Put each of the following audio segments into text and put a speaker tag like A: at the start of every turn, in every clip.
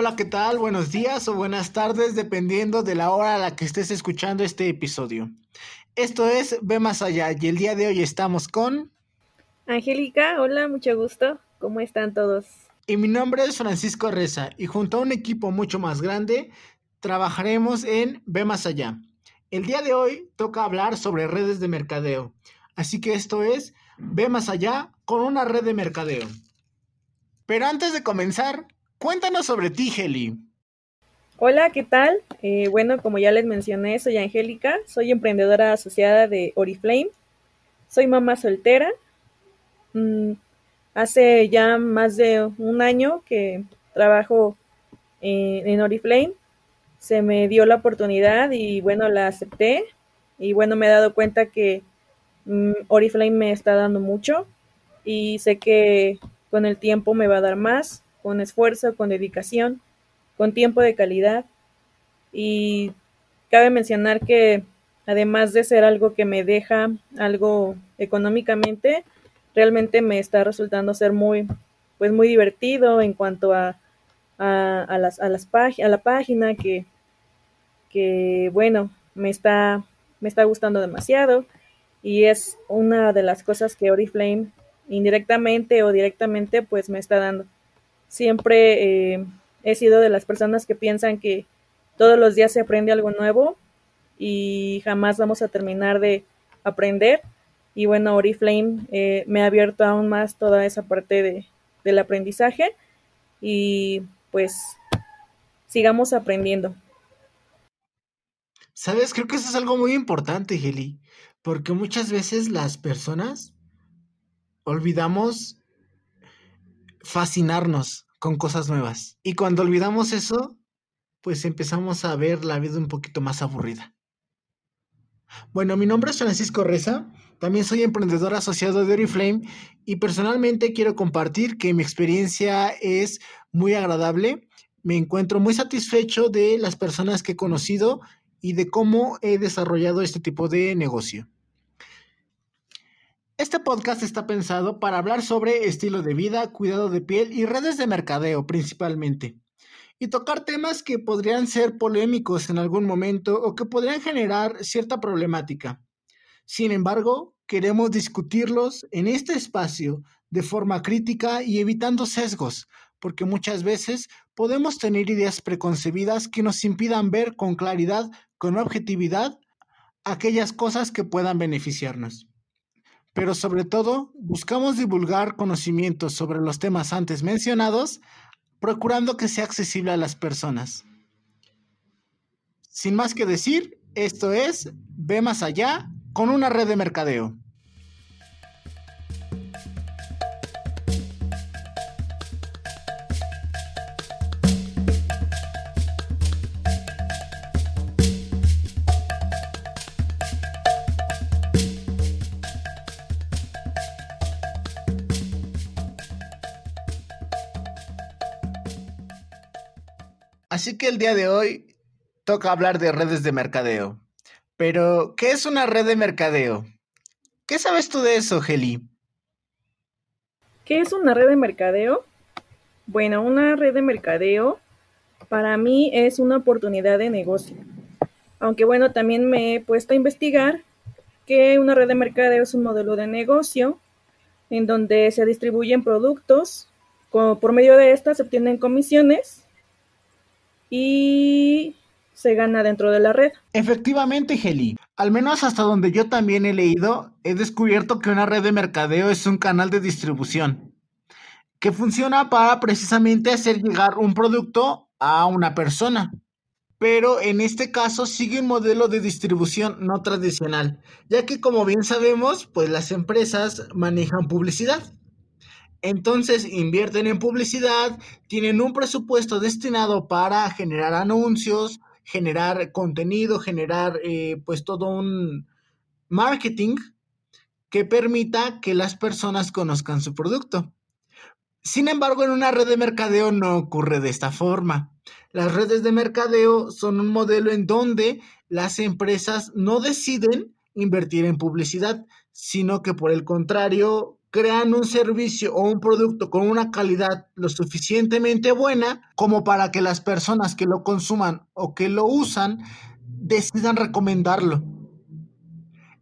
A: Hola, ¿qué tal? Buenos días o buenas tardes, dependiendo de la hora a la que estés escuchando este episodio. Esto es Ve Más Allá y el día de hoy estamos con...
B: Angélica, hola, mucho gusto. ¿Cómo están todos?
A: Y mi nombre es Francisco Reza y junto a un equipo mucho más grande trabajaremos en Ve Más Allá. El día de hoy toca hablar sobre redes de mercadeo, así que esto es Ve Más Allá con una red de mercadeo. Pero antes de comenzar, Cuéntanos sobre ti, Heli.
B: Hola, ¿qué tal? Eh, bueno, como ya les mencioné, soy Angélica, soy emprendedora asociada de Oriflame, soy mamá soltera. Mm, hace ya más de un año que trabajo en Oriflame, se me dio la oportunidad y bueno, la acepté y bueno, me he dado cuenta que mm, Oriflame me está dando mucho y sé que con el tiempo me va a dar más con esfuerzo, con dedicación, con tiempo de calidad. Y cabe mencionar que además de ser algo que me deja algo económicamente, realmente me está resultando ser muy, pues muy divertido en cuanto a, a, las, a, las a la página que, que, bueno, me está, me está gustando demasiado y es una de las cosas que Oriflame indirectamente o directamente pues me está dando. Siempre eh, he sido de las personas que piensan que todos los días se aprende algo nuevo y jamás vamos a terminar de aprender. Y bueno, Oriflame eh, me ha abierto aún más toda esa parte de, del aprendizaje y pues sigamos aprendiendo.
A: Sabes, creo que eso es algo muy importante, Heli, porque muchas veces las personas olvidamos fascinarnos con cosas nuevas. Y cuando olvidamos eso, pues empezamos a ver la vida un poquito más aburrida. Bueno, mi nombre es Francisco Reza, también soy emprendedor asociado de Oriflame y personalmente quiero compartir que mi experiencia es muy agradable. Me encuentro muy satisfecho de las personas que he conocido y de cómo he desarrollado este tipo de negocio. Este podcast está pensado para hablar sobre estilo de vida, cuidado de piel y redes de mercadeo principalmente, y tocar temas que podrían ser polémicos en algún momento o que podrían generar cierta problemática. Sin embargo, queremos discutirlos en este espacio de forma crítica y evitando sesgos, porque muchas veces podemos tener ideas preconcebidas que nos impidan ver con claridad, con objetividad, aquellas cosas que puedan beneficiarnos pero sobre todo buscamos divulgar conocimientos sobre los temas antes mencionados, procurando que sea accesible a las personas. Sin más que decir, esto es Ve más allá con una red de mercadeo. Así que el día de hoy toca hablar de redes de mercadeo. Pero, ¿qué es una red de mercadeo? ¿Qué sabes tú de eso, Geli?
B: ¿Qué es una red de mercadeo? Bueno, una red de mercadeo para mí es una oportunidad de negocio. Aunque bueno, también me he puesto a investigar que una red de mercadeo es un modelo de negocio en donde se distribuyen productos, por medio de estas se obtienen comisiones y se gana dentro de la red.
A: Efectivamente, Heli. Al menos hasta donde yo también he leído, he descubierto que una red de mercadeo es un canal de distribución que funciona para precisamente hacer llegar un producto a una persona. Pero en este caso sigue un modelo de distribución no tradicional, ya que como bien sabemos, pues las empresas manejan publicidad. Entonces invierten en publicidad, tienen un presupuesto destinado para generar anuncios, generar contenido, generar eh, pues todo un marketing que permita que las personas conozcan su producto. Sin embargo, en una red de mercadeo no ocurre de esta forma. Las redes de mercadeo son un modelo en donde las empresas no deciden invertir en publicidad, sino que por el contrario crean un servicio o un producto con una calidad lo suficientemente buena como para que las personas que lo consuman o que lo usan decidan recomendarlo.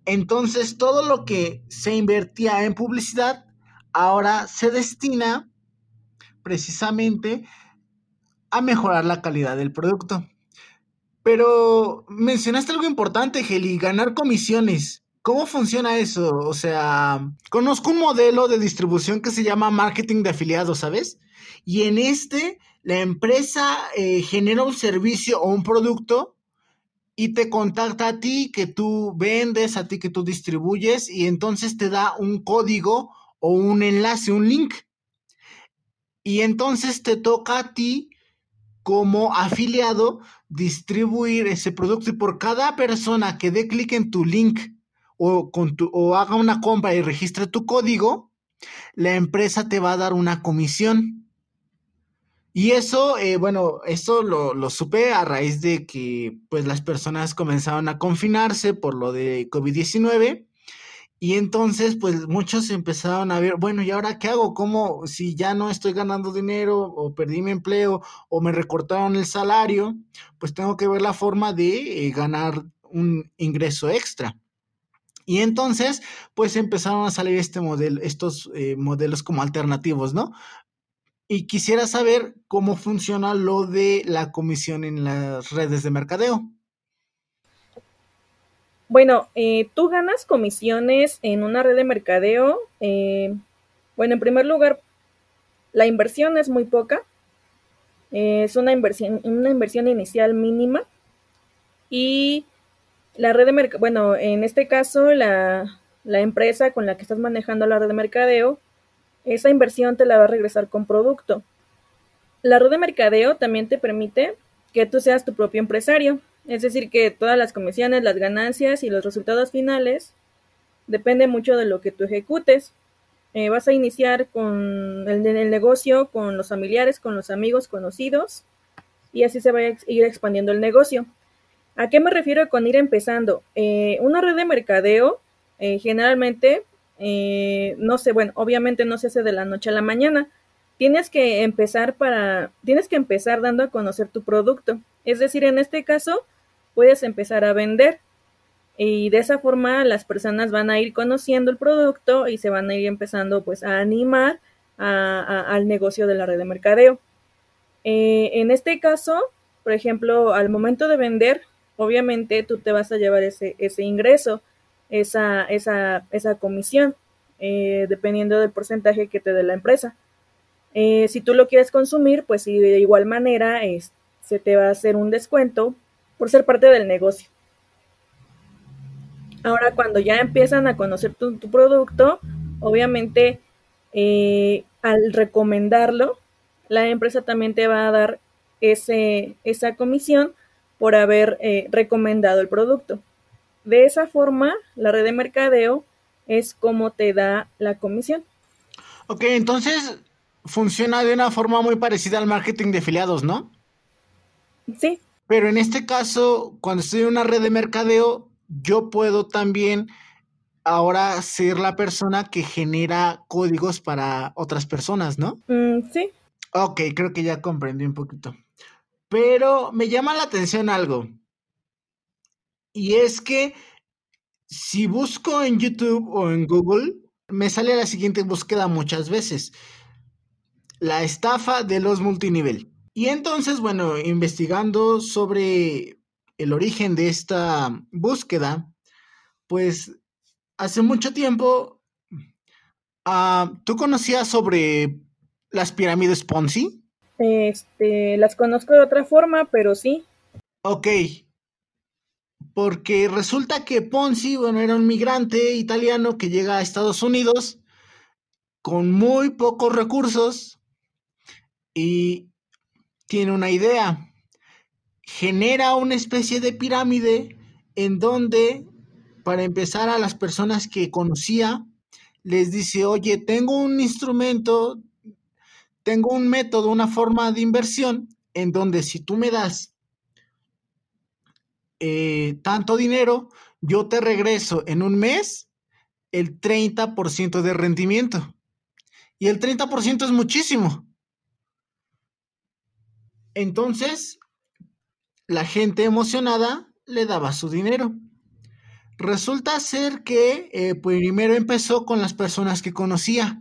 A: Entonces todo lo que se invertía en publicidad ahora se destina precisamente a mejorar la calidad del producto. Pero mencionaste algo importante, Heli, ganar comisiones. ¿Cómo funciona eso? O sea, conozco un modelo de distribución que se llama marketing de afiliados, ¿sabes? Y en este, la empresa eh, genera un servicio o un producto y te contacta a ti que tú vendes, a ti que tú distribuyes y entonces te da un código o un enlace, un link. Y entonces te toca a ti como afiliado distribuir ese producto y por cada persona que dé clic en tu link o, con tu, o haga una compra y registre tu código, la empresa te va a dar una comisión. Y eso, eh, bueno, eso lo, lo, supe a raíz de que pues las personas comenzaron a confinarse por lo de COVID-19 y entonces, pues muchos empezaron a ver, bueno, ¿y ahora qué hago? ¿Cómo si ya no estoy ganando dinero o perdí mi empleo o me recortaron el salario? Pues tengo que ver la forma de eh, ganar un ingreso extra. Y entonces, pues empezaron a salir este modelo, estos eh, modelos como alternativos, ¿no? Y quisiera saber cómo funciona lo de la comisión en las redes de mercadeo.
B: Bueno, eh, tú ganas comisiones en una red de mercadeo. Eh, bueno, en primer lugar, la inversión es muy poca. Es una inversión, una inversión inicial mínima. Y la red de bueno, en este caso, la, la empresa con la que estás manejando la red de mercadeo, esa inversión te la va a regresar con producto. La red de mercadeo también te permite que tú seas tu propio empresario. Es decir, que todas las comisiones, las ganancias y los resultados finales depende mucho de lo que tú ejecutes. Eh, vas a iniciar con el, negocio, con los familiares, con los amigos conocidos y así se va a ir expandiendo el negocio. ¿A qué me refiero con ir empezando? Eh, una red de mercadeo eh, generalmente, eh, no sé, bueno, obviamente no se hace de la noche a la mañana. Tienes que empezar para, tienes que empezar dando a conocer tu producto. Es decir, en este caso, puedes empezar a vender. Y de esa forma las personas van a ir conociendo el producto y se van a ir empezando pues a animar al negocio de la red de mercadeo. En este caso, por ejemplo, al momento de vender, obviamente tú te vas a llevar ese, ese ingreso, esa, esa, esa comisión, eh, dependiendo del porcentaje que te dé la empresa. Eh, si tú lo quieres consumir, pues de igual manera es, se te va a hacer un descuento por ser parte del negocio. Ahora, cuando ya empiezan a conocer tu, tu producto, obviamente eh, al recomendarlo, la empresa también te va a dar ese, esa comisión por haber eh, recomendado el producto. De esa forma, la red de mercadeo es como te da la comisión.
A: Ok, entonces funciona de una forma muy parecida al marketing de afiliados, ¿no?
B: Sí,
A: pero en este caso, cuando estoy en una red de mercadeo, yo puedo también ahora ser la persona que genera códigos para otras personas, ¿no?
B: Mm, sí.
A: Ok, creo que ya comprendí un poquito. Pero me llama la atención algo. Y es que si busco en YouTube o en Google, me sale la siguiente búsqueda muchas veces. La estafa de los multinivel. Y entonces, bueno, investigando sobre el origen de esta búsqueda, pues hace mucho tiempo, uh, ¿tú conocías sobre las pirámides Ponzi?
B: Este, las conozco de otra forma, pero sí.
A: Ok. Porque resulta que Ponzi, bueno, era un migrante italiano que llega a Estados Unidos con muy pocos recursos y tiene una idea. Genera una especie de pirámide en donde, para empezar, a las personas que conocía, les dice, oye, tengo un instrumento, tengo un método, una forma de inversión, en donde si tú me das eh, tanto dinero, yo te regreso en un mes el 30% de rendimiento. Y el 30% es muchísimo. Entonces, la gente emocionada le daba su dinero. Resulta ser que eh, primero empezó con las personas que conocía,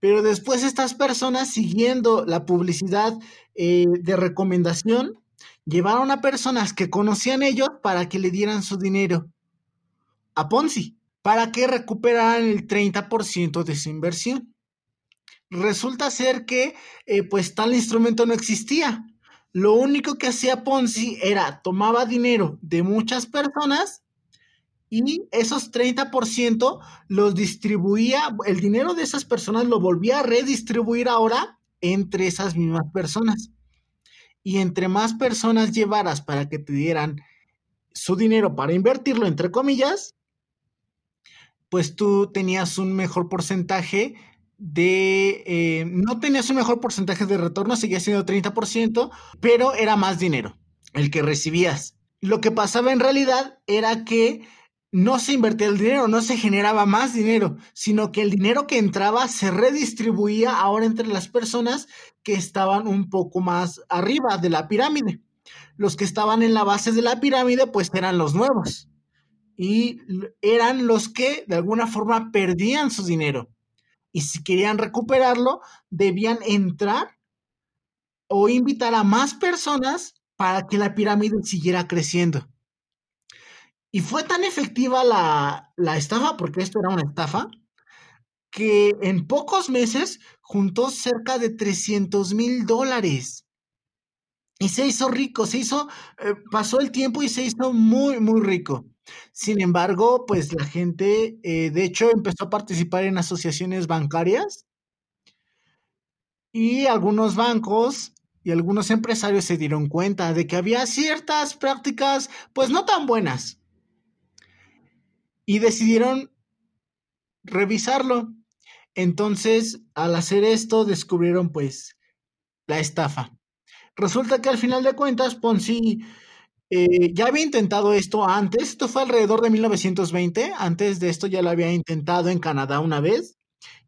A: pero después estas personas, siguiendo la publicidad eh, de recomendación, llevaron a personas que conocían ellos para que le dieran su dinero a Ponzi, para que recuperaran el 30% de su inversión. Resulta ser que eh, pues tal instrumento no existía, lo único que hacía Ponzi era tomaba dinero de muchas personas y esos 30% los distribuía, el dinero de esas personas lo volvía a redistribuir ahora entre esas mismas personas. Y entre más personas llevaras para que te dieran su dinero para invertirlo, entre comillas, pues tú tenías un mejor porcentaje de, eh, no tenías un mejor porcentaje de retorno, seguía siendo 30%, pero era más dinero el que recibías. Lo que pasaba en realidad era que no se invertía el dinero, no se generaba más dinero, sino que el dinero que entraba se redistribuía ahora entre las personas que estaban un poco más arriba de la pirámide. Los que estaban en la base de la pirámide, pues eran los nuevos. Y eran los que de alguna forma perdían su dinero y si querían recuperarlo, debían entrar o invitar a más personas para que la pirámide siguiera creciendo. Y fue tan efectiva la, estafa, porque esto era una estafa, que en pocos meses juntó cerca de 300 mil dólares. Y se hizo rico, se hizo, eh, pasó el tiempo y se hizo muy, muy rico. Sin embargo, pues la gente, eh, de hecho, empezó a participar en asociaciones bancarias y algunos bancos y algunos empresarios se dieron cuenta de que había ciertas prácticas, pues no tan buenas. Y decidieron revisarlo. Entonces, al hacer esto, descubrieron pues la estafa. Resulta que al final de cuentas, Ponzi eh, ya había intentado esto antes, esto fue alrededor de 1920, antes de esto ya lo había intentado en Canadá una vez,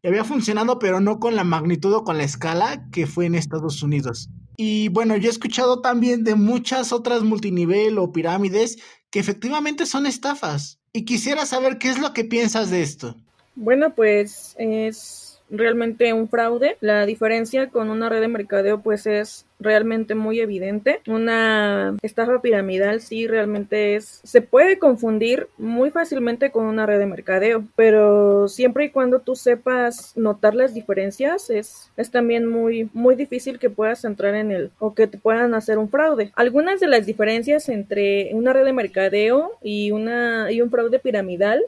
A: y había funcionado, pero no con la magnitud o con la escala que fue en Estados Unidos. Y bueno, yo he escuchado también de muchas otras multinivel o pirámides que efectivamente son estafas. Y quisiera saber qué es lo que piensas de esto.
B: Bueno, pues es realmente un fraude. La diferencia con una red de mercadeo pues es realmente muy evidente. Una estafa piramidal sí realmente es se puede confundir muy fácilmente con una red de mercadeo, pero siempre y cuando tú sepas notar las diferencias es es también muy muy difícil que puedas entrar en el o que te puedan hacer un fraude. Algunas de las diferencias entre una red de mercadeo y una y un fraude piramidal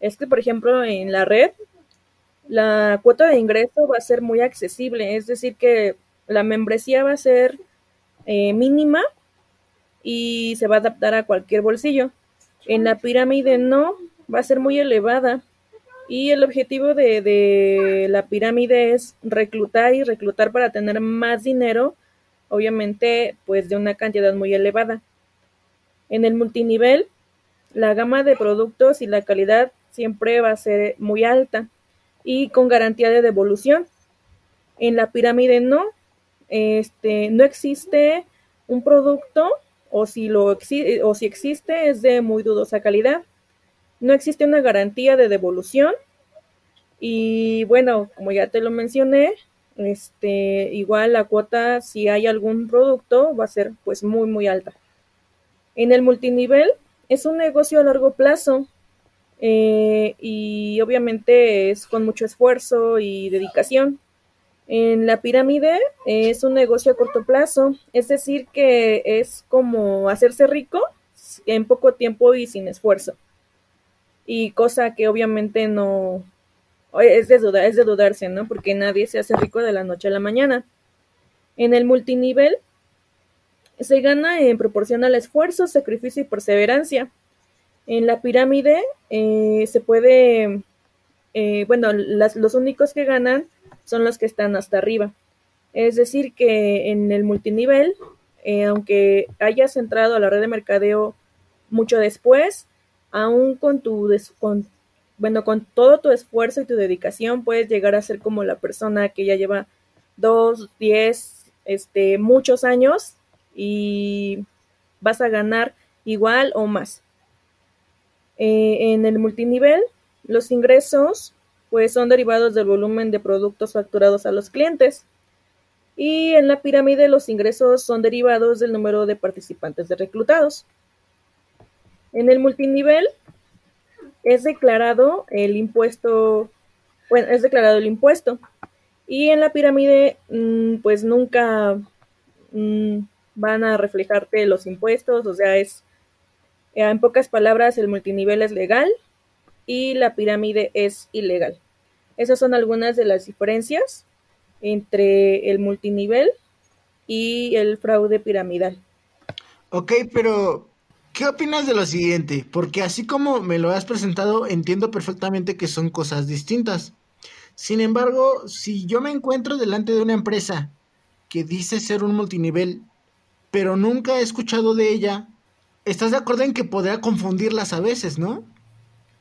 B: es que por ejemplo en la red la cuota de ingreso va a ser muy accesible, es decir, que la membresía va a ser eh, mínima y se va a adaptar a cualquier bolsillo. En la pirámide no, va a ser muy elevada y el objetivo de, de la pirámide es reclutar y reclutar para tener más dinero, obviamente pues de una cantidad muy elevada. En el multinivel, la gama de productos y la calidad siempre va a ser muy alta y con garantía de devolución. En la pirámide no, este, no existe un producto o si, lo o si existe es de muy dudosa calidad. No existe una garantía de devolución y bueno, como ya te lo mencioné, este, igual la cuota si hay algún producto va a ser pues muy muy alta. En el multinivel es un negocio a largo plazo eh, y obviamente es con mucho esfuerzo y dedicación. En la pirámide es un negocio a corto plazo, es decir, que es como hacerse rico en poco tiempo y sin esfuerzo. Y cosa que obviamente no es de, es de dudarse, ¿no? Porque nadie se hace rico de la noche a la mañana. En el multinivel se gana en proporción al esfuerzo, sacrificio y perseverancia. En la pirámide eh, se puede, eh, bueno, los únicos que ganan son los que están hasta arriba. Es decir, que en el multinivel, eh, aunque hayas entrado a la red de mercadeo mucho después, aún con tu, con bueno, con todo tu esfuerzo y tu dedicación puedes llegar a ser como la persona que ya lleva dos, diez, este, muchos años y vas a ganar igual o más. Eh, en el multinivel, los ingresos pues son derivados del volumen de productos facturados a los clientes. Y en la pirámide los ingresos son derivados del número de participantes de reclutados. En el multinivel es declarado el impuesto, bueno, es declarado el impuesto. Y en la pirámide, mm, pues nunca mm, van a reflejarte los impuestos, o sea, es, en pocas palabras, el multinivel es legal y la pirámide es ilegal. Esas son algunas de las diferencias entre el multinivel y el fraude piramidal.
A: Ok, pero ¿qué opinas de lo siguiente? Porque así como me lo has presentado, entiendo perfectamente que son cosas distintas. Sin embargo, si yo me encuentro delante de una empresa que dice ser un multinivel, pero nunca he escuchado de ella, ¿estás de acuerdo en que podría confundirlas a veces, no?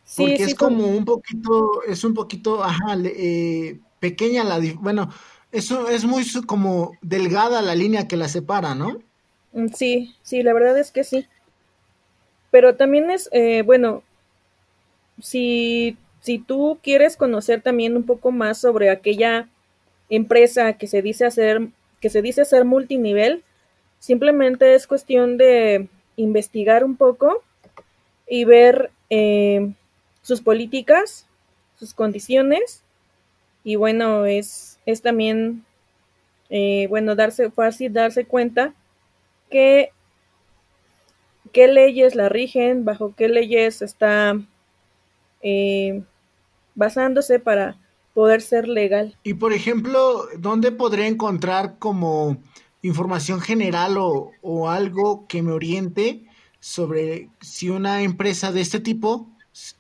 A: Sí, Porque es como un poquito, es un poquito, ajá, eh, pequeña la, bueno, eso es muy como delgada la línea que la separa, ¿no?
B: Mm, sí, sí, la verdad es que sí. Pero también es, eh, bueno, si, si tú quieres conocer también un poco más sobre aquella empresa que se dice hacer, que se dice ser multinivel, simplemente es cuestión de investigar un poco y ver eh, sus políticas, sus condiciones y bueno, es, es también, eh, bueno, darse fácil darse cuenta que qué leyes la rigen, bajo qué leyes está eh, basándose para poder ser legal.
A: Y por ejemplo, ¿dónde podría encontrar como información general o, o algo que me oriente sobre si una empresa de este tipo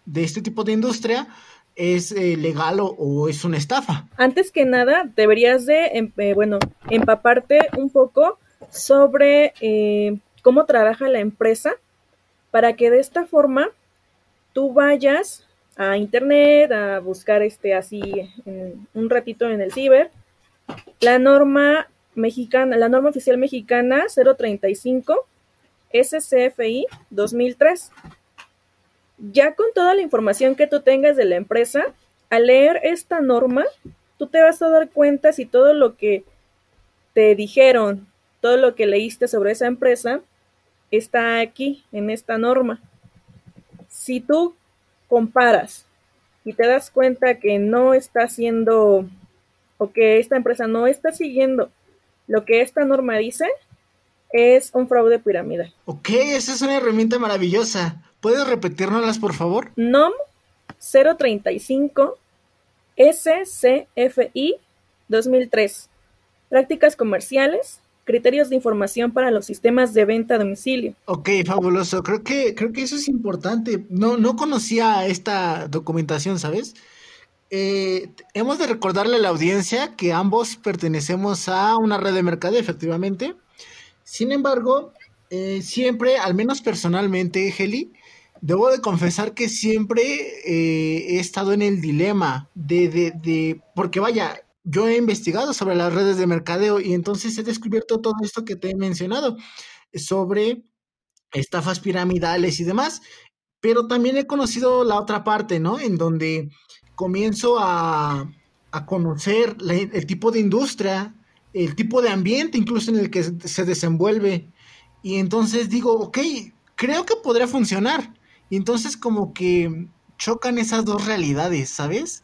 A: de este tipo de industria es eh, legal o, es una estafa.
B: Antes que nada, deberías de, em, eh, bueno, empaparte un poco sobre eh, cómo trabaja la empresa para que de esta forma tú vayas a internet a buscar este así un ratito en el ciber la norma mexicana, la norma oficial mexicana 035 SCFI 2003 ya con toda la información que tú tengas de la empresa, al leer esta norma, tú te vas a dar cuenta si todo lo que te dijeron, todo lo que leíste sobre esa empresa, está aquí, en esta norma. Si tú comparas y te das cuenta que no está haciendo o que esta empresa no está siguiendo lo que esta norma dice, es un fraude piramidal.
A: Ok, esa es una herramienta maravillosa. ¿Puedes repetírnoslas, por favor?
B: NOM 035 SCFI 2003. Prácticas comerciales, criterios de información para los sistemas de venta a domicilio.
A: Ok, fabuloso. Creo que, creo que eso es importante. No, no conocía esta documentación, ¿sabes? Eh, hemos de recordarle a la audiencia que ambos pertenecemos a una red de mercado, efectivamente. Sin embargo, eh, siempre, al menos personalmente, Heli, Debo de confesar que siempre eh, he estado en el dilema de, de, de, porque vaya, yo he investigado sobre las redes de mercadeo y entonces he descubierto todo esto que te he mencionado sobre estafas piramidales y demás, pero también he conocido la otra parte, ¿no? En donde comienzo a, a conocer el tipo de industria, el tipo de ambiente incluso en el que se desenvuelve. Y entonces digo, ok, creo que podría funcionar. Y entonces como que chocan esas dos realidades, ¿sabes?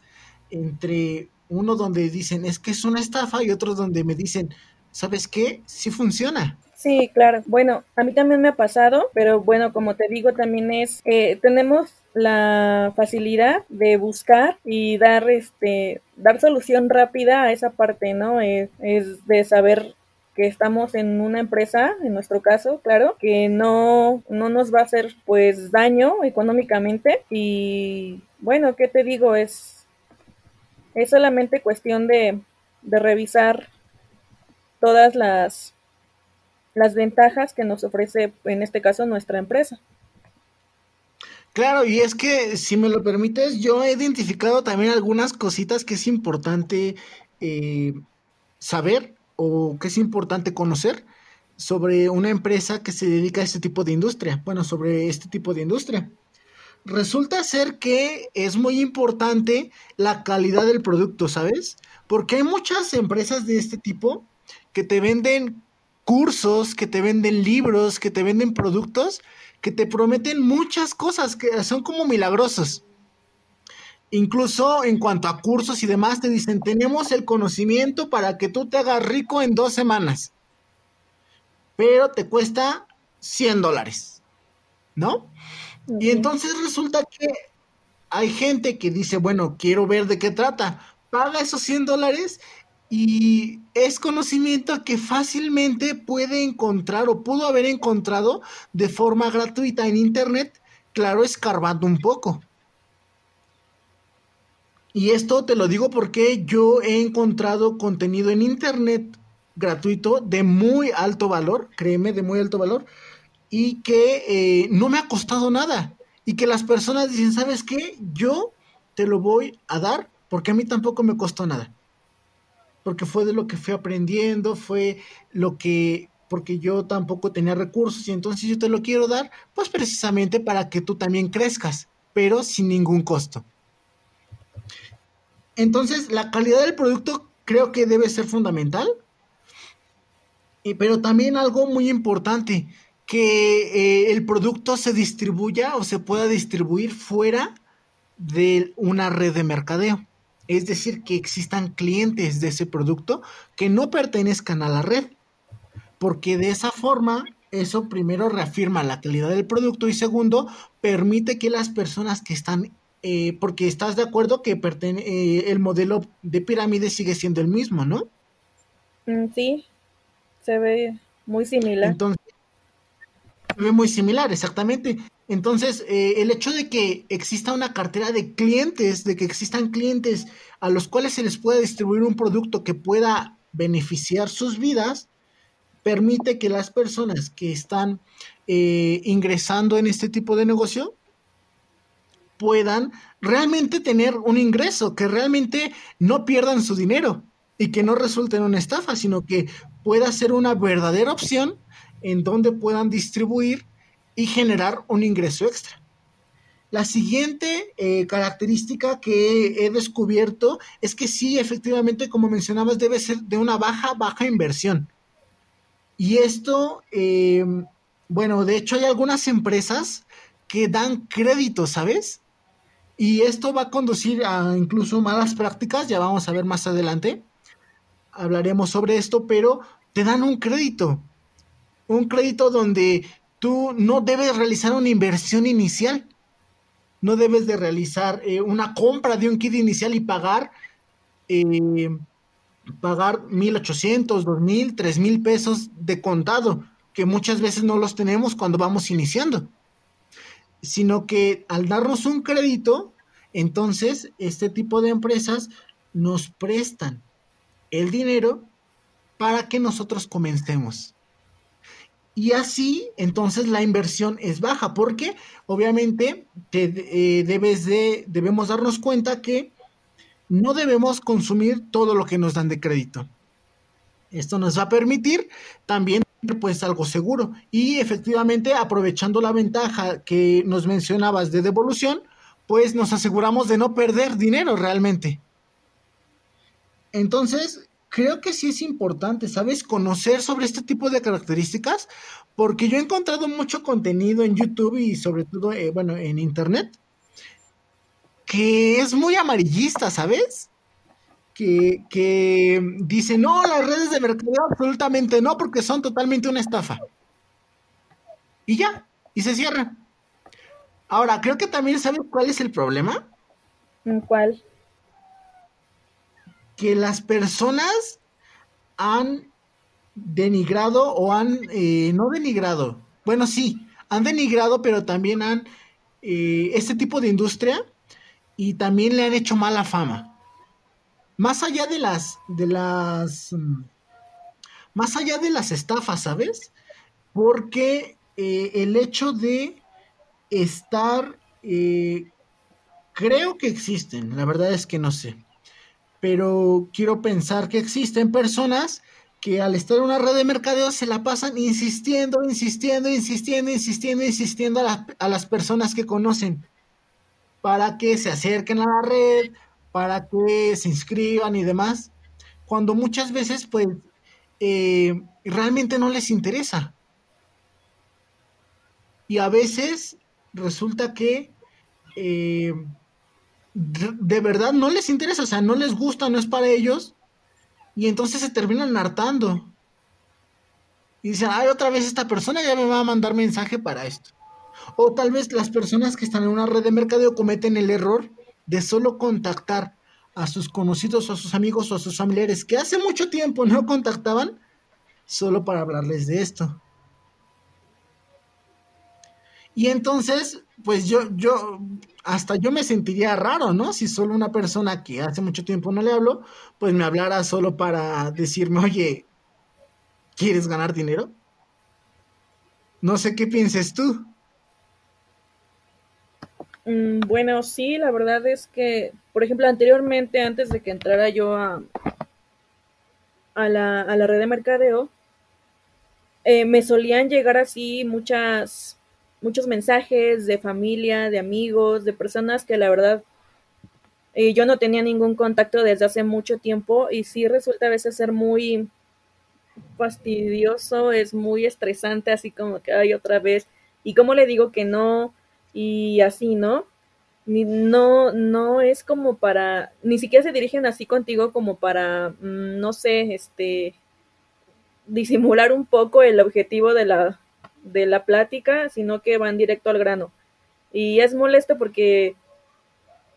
A: Entre uno donde dicen es que es una estafa y otro donde me dicen, ¿sabes qué? Sí funciona.
B: Sí, claro. Bueno, a mí también me ha pasado, pero bueno, como te digo, también es, eh, tenemos la facilidad de buscar y dar este dar solución rápida a esa parte, ¿no? es de saber que estamos en una empresa, en nuestro caso, claro, que no, no nos va a hacer pues daño económicamente y bueno, ¿qué te digo? Es, es solamente cuestión de, de revisar todas las, las ventajas que nos ofrece, en este caso, nuestra empresa.
A: Claro, y es que si me lo permites, yo he identificado también algunas cositas que es importante eh, saber o que es importante conocer sobre una empresa que se dedica a este tipo de industria. Bueno, sobre este tipo de industria. Resulta ser que es muy importante la calidad del producto, ¿sabes? Porque hay muchas empresas de este tipo que te venden cursos, que te venden libros, que te venden productos, que te prometen muchas cosas que son como milagrosos. Incluso en cuanto a cursos y demás, te dicen, tenemos el conocimiento para que tú te hagas rico en dos semanas. Pero te cuesta 100 dólares. ¿No? Y entonces resulta que hay gente que dice, bueno, quiero ver de qué trata. Paga esos 100 dólares y es conocimiento que fácilmente puede encontrar o pudo haber encontrado de forma gratuita en Internet, claro, escarbando un poco. Y esto te lo digo porque yo he encontrado contenido en Internet gratuito de muy alto valor, créeme, de muy alto valor, y que eh, no me ha costado nada. Y que las personas dicen, ¿sabes qué? Yo te lo voy a dar porque a mí tampoco me costó nada porque fue de lo que fui aprendiendo, fue lo que, porque yo tampoco tenía recursos y entonces yo te lo quiero dar, pues precisamente para que tú también crezcas, pero sin ningún costo. Entonces, la calidad del producto creo que debe ser fundamental, y, pero también algo muy importante, que eh, el producto se distribuya o se pueda distribuir fuera de una red de mercadeo es decir, que existan clientes de ese producto que no pertenezcan a la red, porque de esa forma eso primero reafirma la calidad del producto y segundo permite que las personas que están eh, porque estás de acuerdo que eh, el modelo de pirámide sigue siendo el mismo, ¿no?
B: Mm, sí, se ve muy similar.
A: Entonces, se ve muy similar, exactamente. Entonces, eh, el hecho de que exista una cartera de clientes, de que existan clientes a los cuales se les pueda distribuir un producto que pueda beneficiar sus vidas, permite que las personas que están eh, ingresando en este tipo de negocio puedan realmente tener un ingreso, que realmente no pierdan su dinero y que no resulte en una estafa, sino que pueda ser una verdadera opción en donde puedan distribuir y generar un ingreso extra. La siguiente eh, característica que he descubierto es que sí, efectivamente, como mencionabas, debe ser de una baja, baja inversión. Y esto, eh, bueno, de hecho hay algunas empresas que dan crédito, ¿sabes? Y esto va a conducir a incluso malas prácticas, ya vamos a ver más adelante. Hablaremos sobre esto, pero te dan un crédito. Un crédito donde tú no debes realizar una inversión inicial. No debes de realizar eh, una compra de un kit inicial y pagar, eh, pagar 1.800, 2.000, 3.000 pesos de contado, que muchas veces no los tenemos cuando vamos iniciando. Sino que al darnos un crédito, entonces este tipo de empresas nos prestan el dinero para que nosotros comencemos. Y así, entonces la inversión es baja, porque obviamente eh, debes de, debemos darnos cuenta que no debemos consumir todo lo que nos dan de crédito. Esto nos va a permitir también pues algo seguro y efectivamente aprovechando la ventaja que nos mencionabas de devolución, pues nos aseguramos de no perder dinero realmente. Entonces, creo que sí es importante, ¿sabes? Conocer sobre este tipo de características, porque yo he encontrado mucho contenido en YouTube y sobre todo, eh, bueno, en Internet, que es muy amarillista, ¿sabes? Que, que dice, no, las redes de mercado absolutamente no, porque son totalmente una estafa. Y ya, y se cierra. Ahora, creo que también sabes cuál es el problema.
B: ¿Cuál?
A: Que las personas han denigrado o han, eh, no denigrado, bueno, sí, han denigrado, pero también han, eh, este tipo de industria y también le han hecho mala fama. Más allá de las, de las, mm, más allá de las estafas, ¿sabes? Porque eh, el hecho de estar creo que existen, la verdad es que no sé, pero quiero pensar que existen personas que al estar en una red de mercadeo se la pasan insistiendo, insistiendo, insistiendo, insistiendo, insistiendo a, a las personas que conocen para que se acerquen a la red, para que se inscriban y demás, cuando muchas veces pues eh, realmente no les interesa. Y a veces resulta que eh, de verdad no les interesa, o sea, no les gusta, no es para ellos, y entonces se terminan hartando. Y dicen, ay, otra vez esta persona ya me va a mandar mensaje para esto. O tal vez las personas que están en una red de mercadeo cometen el error de solo contactar a sus conocidos o a sus amigos o a sus familiares que hace mucho tiempo no contactaban solo para hablarles de esto. Y entonces, pues yo, yo, hasta yo me sentiría raro, ¿no? Si solo una persona que hace mucho tiempo no le hablo, pues me hablara solo para decirme, oye, ¿quieres ganar dinero? No sé qué pienses tú.
B: Mm, bueno, sí, la verdad es que, por ejemplo, anteriormente, antes de que entrara yo a, a, la, a la red de mercadeo, eh, me solían llegar así muchas, muchos mensajes de familia, de amigos, de personas que la verdad eh, yo no tenía ningún contacto desde hace mucho tiempo y sí resulta a veces ser muy fastidioso, es muy estresante, así como que hay otra vez, y cómo le digo que no, y así, ¿no? no, no es como para, ni siquiera se dirigen así contigo como para, mm, no sé, este, disimular un poco el objetivo de la, de la plática, sino que van directo al grano. Y es molesto porque,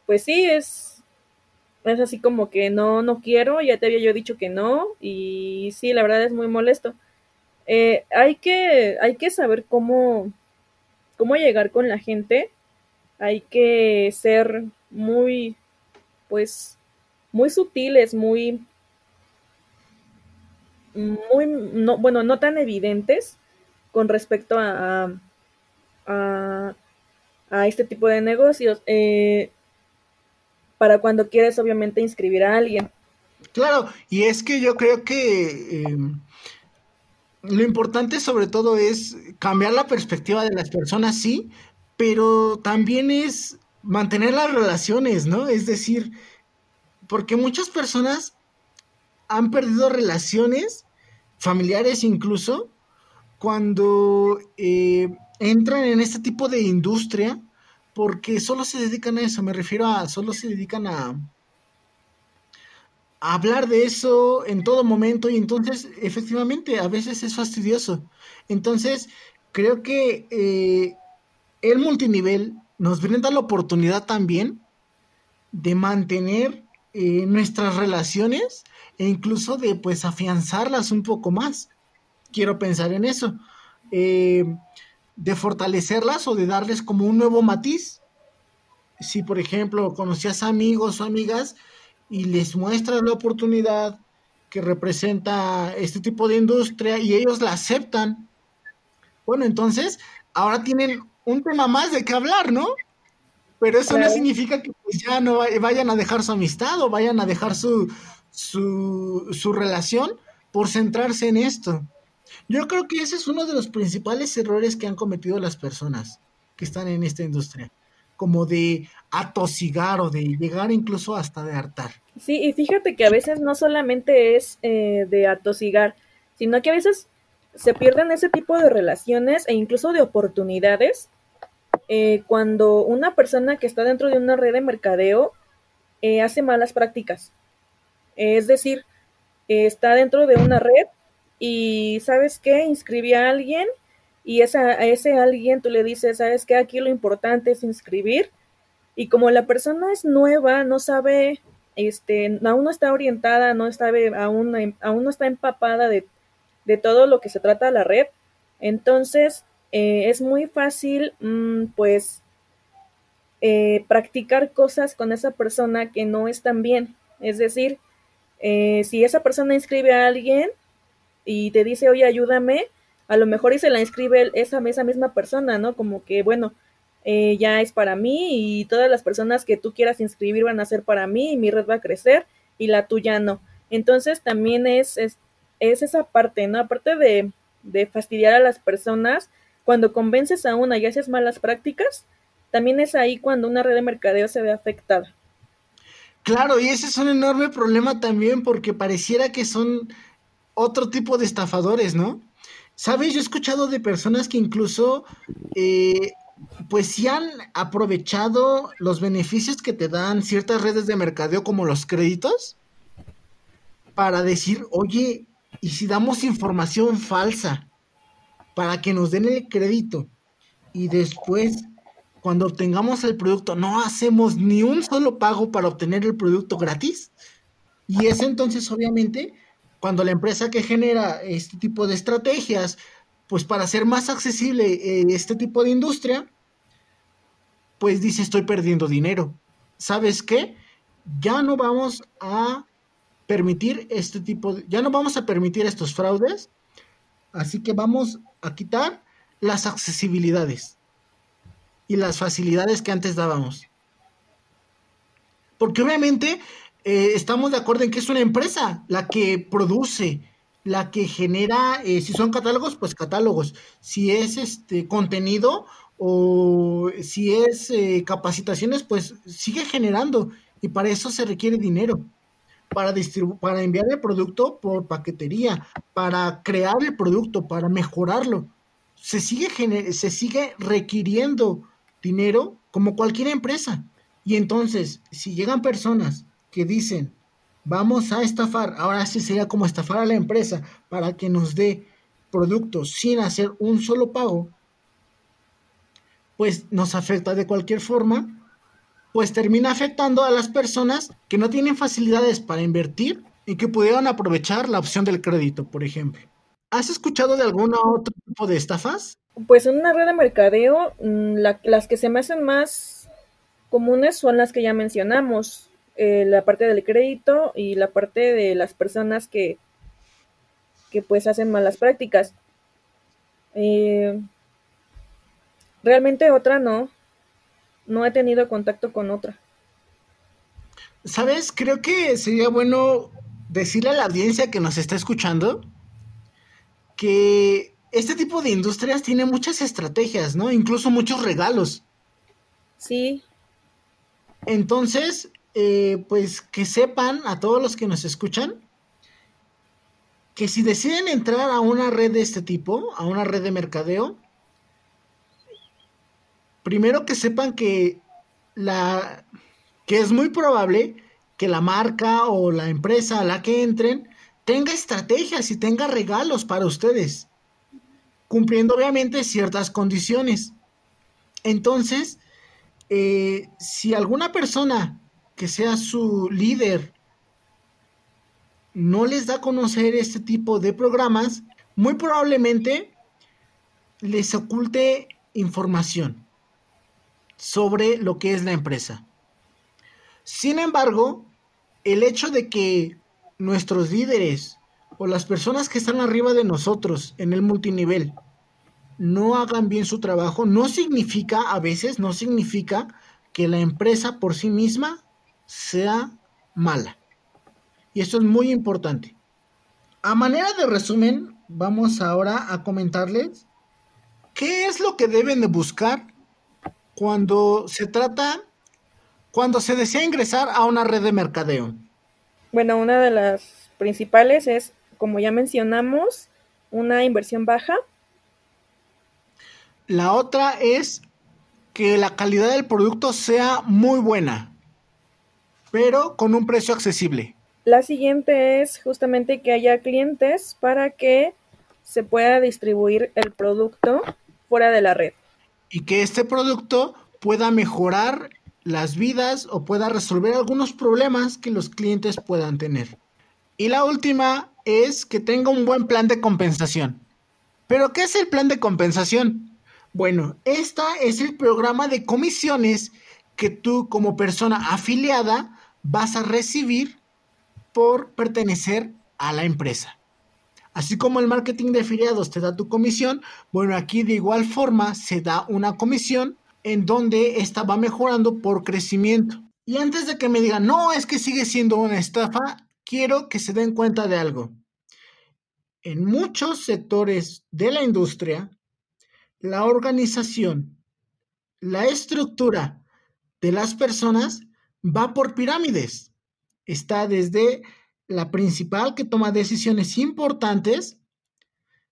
B: pues sí, es, es así como que no, no quiero, ya te había yo dicho que no, y sí, la verdad es muy molesto. Eh, hay, que, hay que saber cómo, cómo llegar con la gente, hay que ser muy, pues, muy sutiles, muy, muy, no, bueno, no tan evidentes con respecto a, a, a este tipo de negocios. Eh, para cuando quieres, obviamente, inscribir a alguien.
A: Claro, y es que yo creo que eh, lo importante sobre todo es cambiar la perspectiva de las personas, sí, pero también es mantener las relaciones, ¿no? Es decir, porque muchas personas han perdido relaciones, familiares incluso, cuando eh, entran en este tipo de industria, porque solo se dedican a eso, me refiero a, solo se dedican a, hablar de eso en todo momento y entonces efectivamente a veces es fastidioso. Entonces creo que eh, el multinivel nos brinda la oportunidad también de mantener eh, nuestras relaciones e incluso de pues afianzarlas un poco más. Quiero pensar en eso. Eh, de fortalecerlas o de darles como un nuevo matiz. Si por ejemplo conocías amigos o amigas y les muestras la oportunidad que representa este tipo de industria y ellos la aceptan, bueno, entonces ahora tienen un tema más de qué hablar, ¿no? Pero eso no significa que pues, ya no vayan a dejar su amistad o vayan a dejar su, su, su relación por centrarse en esto. Yo creo que ese es uno de los principales errores que han cometido las personas que están en esta industria, como de atosigar o de llegar incluso hasta de hartar.
B: Sí, y fíjate que a veces no solamente es eh, de atosigar, sino que a veces se pierden ese tipo de relaciones e incluso de oportunidades eh, cuando una persona que está dentro de una red de mercadeo eh, hace malas prácticas. es decir, está dentro de una red y ¿sabes qué? Inscribí a alguien y a ese alguien tú le dices, ¿sabes qué? Aquí lo importante es inscribir y como la persona es nueva, no sabe, este, aún no está orientada, no sabe, aún, aún no está empapada de, de todo lo que se trata la red, entonces eh, es muy fácil, mm, pues, eh, practicar cosas con esa persona que no están bien. Es decir, eh, si esa persona inscribe a alguien y te dice, oye, ayúdame, a lo mejor y se la inscribe esa, esa misma persona, ¿no? Como que, bueno, eh, ya es para mí y todas las personas que tú quieras inscribir van a ser para mí y mi red va a crecer y la tuya no. Entonces también es, es, esa parte, ¿no? Aparte de, de fastidiar a las personas, cuando convences a una y haces malas prácticas, también es ahí cuando una red de mercadeo se ve afectada.
A: Claro, y ese es un enorme problema también porque pareciera que son otro tipo de estafadores, ¿no? Sabes, yo he escuchado de personas que incluso, eh, pues sí han aprovechado los beneficios que te dan ciertas redes de mercadeo como los créditos para decir, oye, ¿y si damos información falsa para que nos den el crédito y después cuando obtengamos el producto no hacemos ni un solo pago para obtener el producto gratis? Y es entonces obviamente cuando la empresa que genera este tipo de estrategias, pues para hacer más accesible eh, este tipo de industria, pues dice estoy perdiendo dinero. ¿Sabes qué? Ya no vamos a permitir este tipo de, ya no vamos a permitir estos fraudes, así que vamos a quitar las accesibilidades y las facilidades que antes dábamos. Porque obviamente eh, estamos de acuerdo en que es una empresa la que produce, la que genera, eh, si son catálogos, pues catálogos, si es este contenido o si es eh, capacitaciones, pues sigue generando y para eso se requiere dinero. Para, para enviar el producto por paquetería, para crear el producto, para mejorarlo. Se sigue, se sigue requiriendo dinero como cualquier empresa. Y entonces, si llegan personas que dicen, vamos a estafar, ahora sí sería como estafar a la empresa para que nos dé productos sin hacer un solo pago, pues nos afecta de cualquier forma, pues termina afectando a las personas que no tienen facilidades para invertir y que pudieran aprovechar la opción del crédito, por ejemplo. ¿Has escuchado de algún otro tipo de estafas?
B: Pues en una red de mercadeo, mm, las que se me hacen más comunes son las que ya mencionamos, eh, la parte del crédito y la parte de las personas que, que pues hacen malas prácticas. Eh, realmente otra no, no he tenido contacto con otra.
A: ¿Sabes? Creo que sería bueno decirle a la audiencia que nos está escuchando que este tipo de industrias tiene muchas estrategias, ¿no? Incluso muchos regalos.
B: Sí.
A: Entonces, eh, pues que sepan a todos los que nos escuchan que si deciden entrar a una red de este tipo, a una red de mercadeo, primero que sepan que la que es muy probable que la marca o la empresa a la que entren tenga estrategias y tenga regalos para ustedes, cumpliendo obviamente ciertas condiciones. Entonces, eh, si alguna persona que sea su líder no les da a conocer este tipo de programas, muy probablemente les oculte información sobre lo que es la empresa. Sin embargo, el hecho de que nuestros líderes o las personas que están arriba de nosotros en el multinivel no hagan bien su trabajo, no significa, a veces, no significa que la empresa por sí misma sea mala. Y esto es muy importante. A manera de resumen, vamos ahora a comentarles qué es lo que deben de buscar cuando se trata, cuando se desea ingresar a una red de mercadeo.
B: Bueno, una de las principales es, como ya mencionamos, una inversión baja.
A: La otra es que la calidad del producto sea muy buena pero con un precio accesible.
B: La siguiente es justamente que haya clientes para que se pueda distribuir el producto fuera de la red.
A: Y que este producto pueda mejorar las vidas o pueda resolver algunos problemas que los clientes puedan tener. Y la última es que tenga un buen plan de compensación. ¿Pero qué es el plan de compensación? Bueno, esta es el programa de comisiones que tú como persona afiliada vas a recibir por pertenecer a la empresa. Así como el marketing de afiliados te da tu comisión, bueno, aquí de igual forma se da una comisión en donde esta va mejorando por crecimiento. Y antes de que me digan, no, es que sigue siendo una estafa, quiero que se den cuenta de algo. En muchos sectores de la industria, la organización, la estructura de las personas va por pirámides. Está desde la principal que toma decisiones importantes.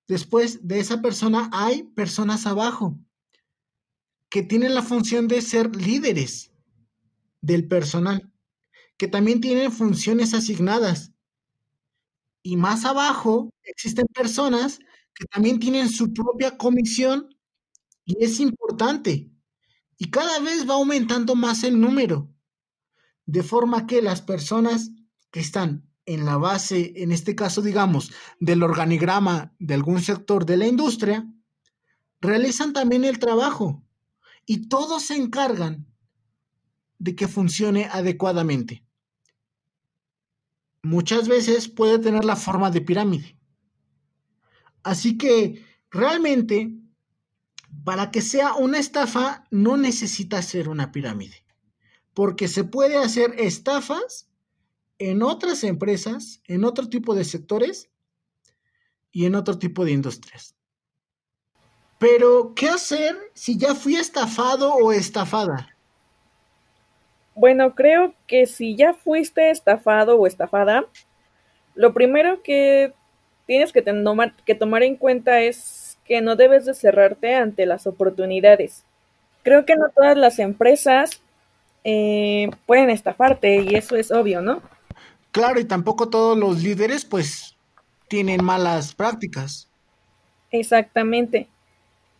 A: Después de esa persona hay personas abajo que tienen la función de ser líderes del personal, que también tienen funciones asignadas. Y más abajo existen personas que también tienen su propia comisión y es importante. Y cada vez va aumentando más el número, de forma que las personas que están en la base, en este caso digamos, del organigrama de algún sector de la industria, realizan también el trabajo y todos se encargan de que funcione adecuadamente. Muchas veces puede tener la forma de pirámide. Así que realmente, para que sea una estafa, no necesita ser una pirámide. Porque se puede hacer estafas en otras empresas, en otro tipo de sectores y en otro tipo de industrias. Pero, ¿qué hacer si ya fui estafado o estafada?
B: Bueno, creo que si ya fuiste estafado o estafada, lo primero que tienes que tomar, que tomar en cuenta es que no debes de cerrarte ante las oportunidades. Creo que no todas las empresas eh, pueden estafarte y eso es obvio, ¿no?
A: Claro, y tampoco todos los líderes pues tienen malas prácticas.
B: Exactamente.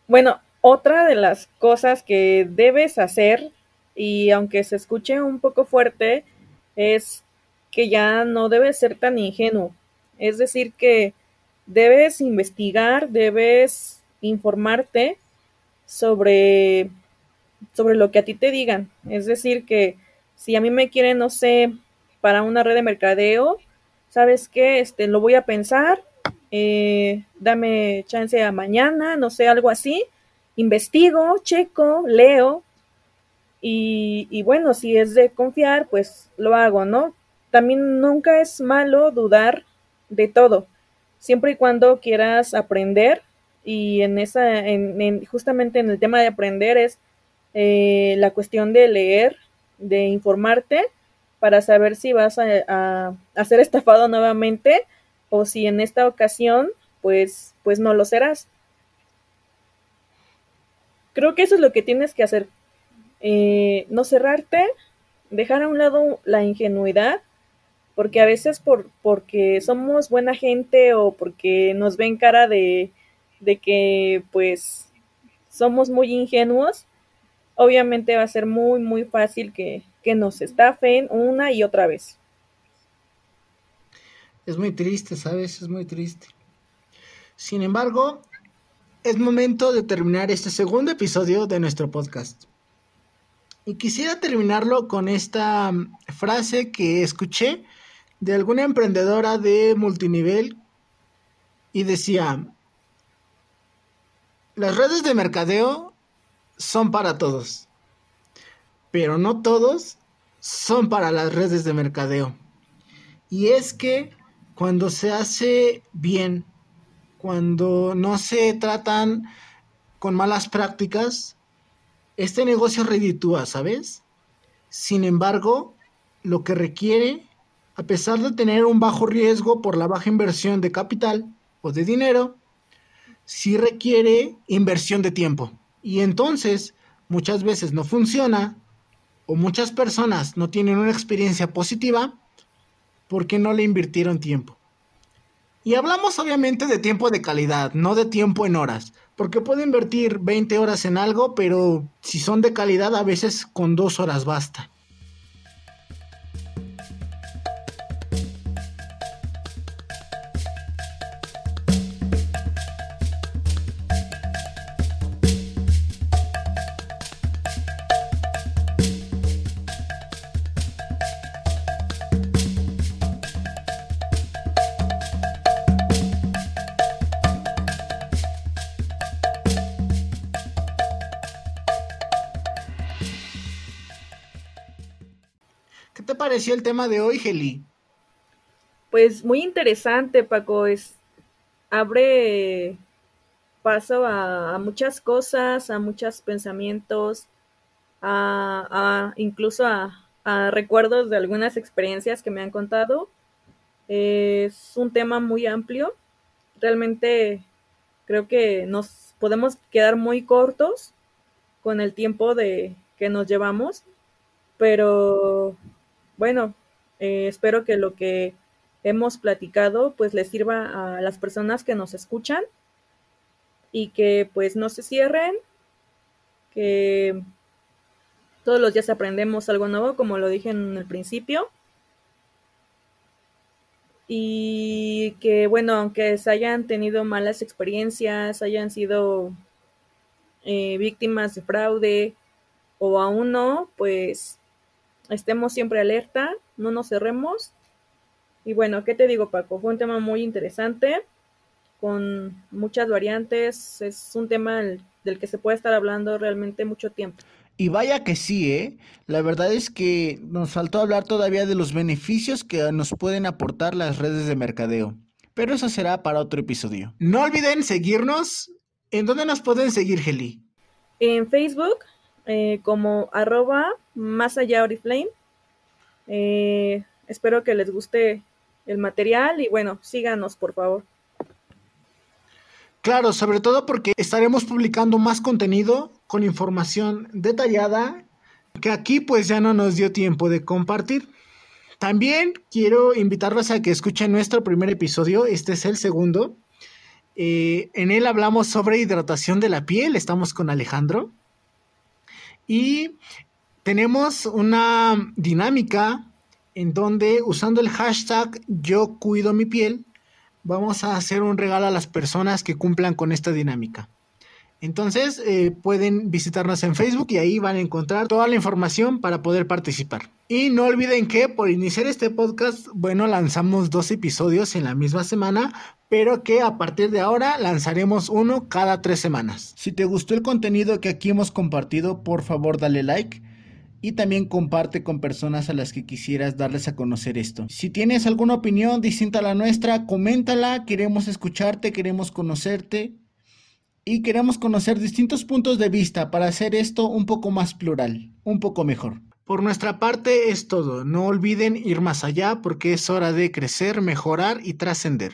B: Bueno, otra de las cosas que debes hacer, y aunque se escuche un poco fuerte, es que ya no debes ser tan ingenuo. Es decir, que debes investigar, debes informarte sobre, sobre lo que a ti te digan. Es decir, que si a mí me quieren, no sé, para una red de mercadeo, ¿sabes qué? Este, lo voy a pensar, eh, dame chance a mañana, no sé, algo así. Investigo, checo, leo y, y bueno, si es de confiar, pues lo hago, ¿no? También nunca es malo dudar de todo, siempre y cuando quieras aprender y en esa, en, justamente en el tema de aprender es eh, la cuestión de leer, de informarte para saber si vas a, a, ser estafado nuevamente o si en esta ocasión pues, pues no lo serás. Creo que eso es lo que tienes que hacer. Eh, no cerrarte, dejar a un lado la ingenuidad, porque a veces por, porque somos buena gente o porque nos ven cara de, de que pues somos muy ingenuos, obviamente va a ser muy, muy fácil que, que nos estafen una y otra vez.
A: Es muy triste, ¿sabes? Es muy triste. Sin embargo, es momento de terminar este segundo episodio de nuestro podcast. Y quisiera terminarlo con esta mm, frase que escuché de alguna emprendedora de multinivel y decía, las redes de mercadeo son para todos, pero no todos son para las redes de mercadeo. Y es que cuando se hace bien, cuando no se tratan con malas prácticas, este negocio reditúa, ¿sabes? Sin embargo, lo que requiere, a pesar de tener un bajo riesgo por la baja inversión de capital o de dinero, sí requiere inversión de tiempo. Y entonces, muchas veces no funciona o muchas personas no tienen una experiencia positiva porque no le invirtieron tiempo. Y hablamos obviamente de tiempo de calidad, no de tiempo en horas, porque puedo invertir 20 horas en algo, pero si son de calidad a veces con dos horas basta. El tema de hoy, Geli?
B: Pues muy interesante, Paco. Es, abre paso a, muchas cosas, a muchos pensamientos, a, incluso a, recuerdos de algunas experiencias que me han contado. Es un tema muy amplio. Realmente creo que nos podemos quedar muy cortos con el tiempo de que nos llevamos, pero bueno, eh, espero que lo que hemos platicado pues les sirva a las personas que nos escuchan y que pues no se cierren, que todos los días aprendemos algo nuevo, como lo dije en el principio. Y que bueno, aunque se hayan tenido malas experiencias, hayan sido eh, víctimas de fraude o aún no, pues estemos siempre alerta, no nos cerremos. Y bueno, ¿qué te digo Paco? Fue un tema muy interesante con muchas variantes. Es un tema del que se puede estar hablando realmente mucho tiempo.
A: Y vaya que sí, ¿eh? La verdad es que nos faltó hablar todavía de los beneficios que nos pueden aportar las redes de mercadeo. Pero eso será para otro episodio. No olviden seguirnos. ¿En dónde nos pueden seguir, Geli?
B: En Facebook, eh, como arroba más allá Oriflame. Eh, espero que les guste el material y bueno, síganos por favor.
A: Claro, sobre todo porque estaremos publicando más contenido con información detallada que aquí pues ya no nos dio tiempo de compartir. También quiero invitarlos a que escuchen nuestro primer episodio, este es el segundo. Eh, en él hablamos sobre hidratación de la piel, estamos con Alejandro. Y tenemos una dinámica en donde usando el hashtag yo cuido mi piel, vamos a hacer un regalo a las personas que cumplan con esta dinámica. Entonces eh, pueden visitarnos en Facebook y ahí van a encontrar toda la información para poder participar. Y no olviden que por iniciar este podcast, bueno, lanzamos dos episodios en la misma semana, pero que a partir de ahora lanzaremos uno cada tres semanas. Si te gustó el contenido que aquí hemos compartido, por favor dale like y también comparte con personas a las que quisieras darles a conocer esto. Si tienes alguna opinión distinta a la nuestra, coméntala, queremos escucharte, queremos conocerte y queremos conocer distintos puntos de vista para hacer esto un poco más plural, un poco mejor. Por nuestra parte es todo, no olviden ir más allá porque es hora de crecer, mejorar y trascender.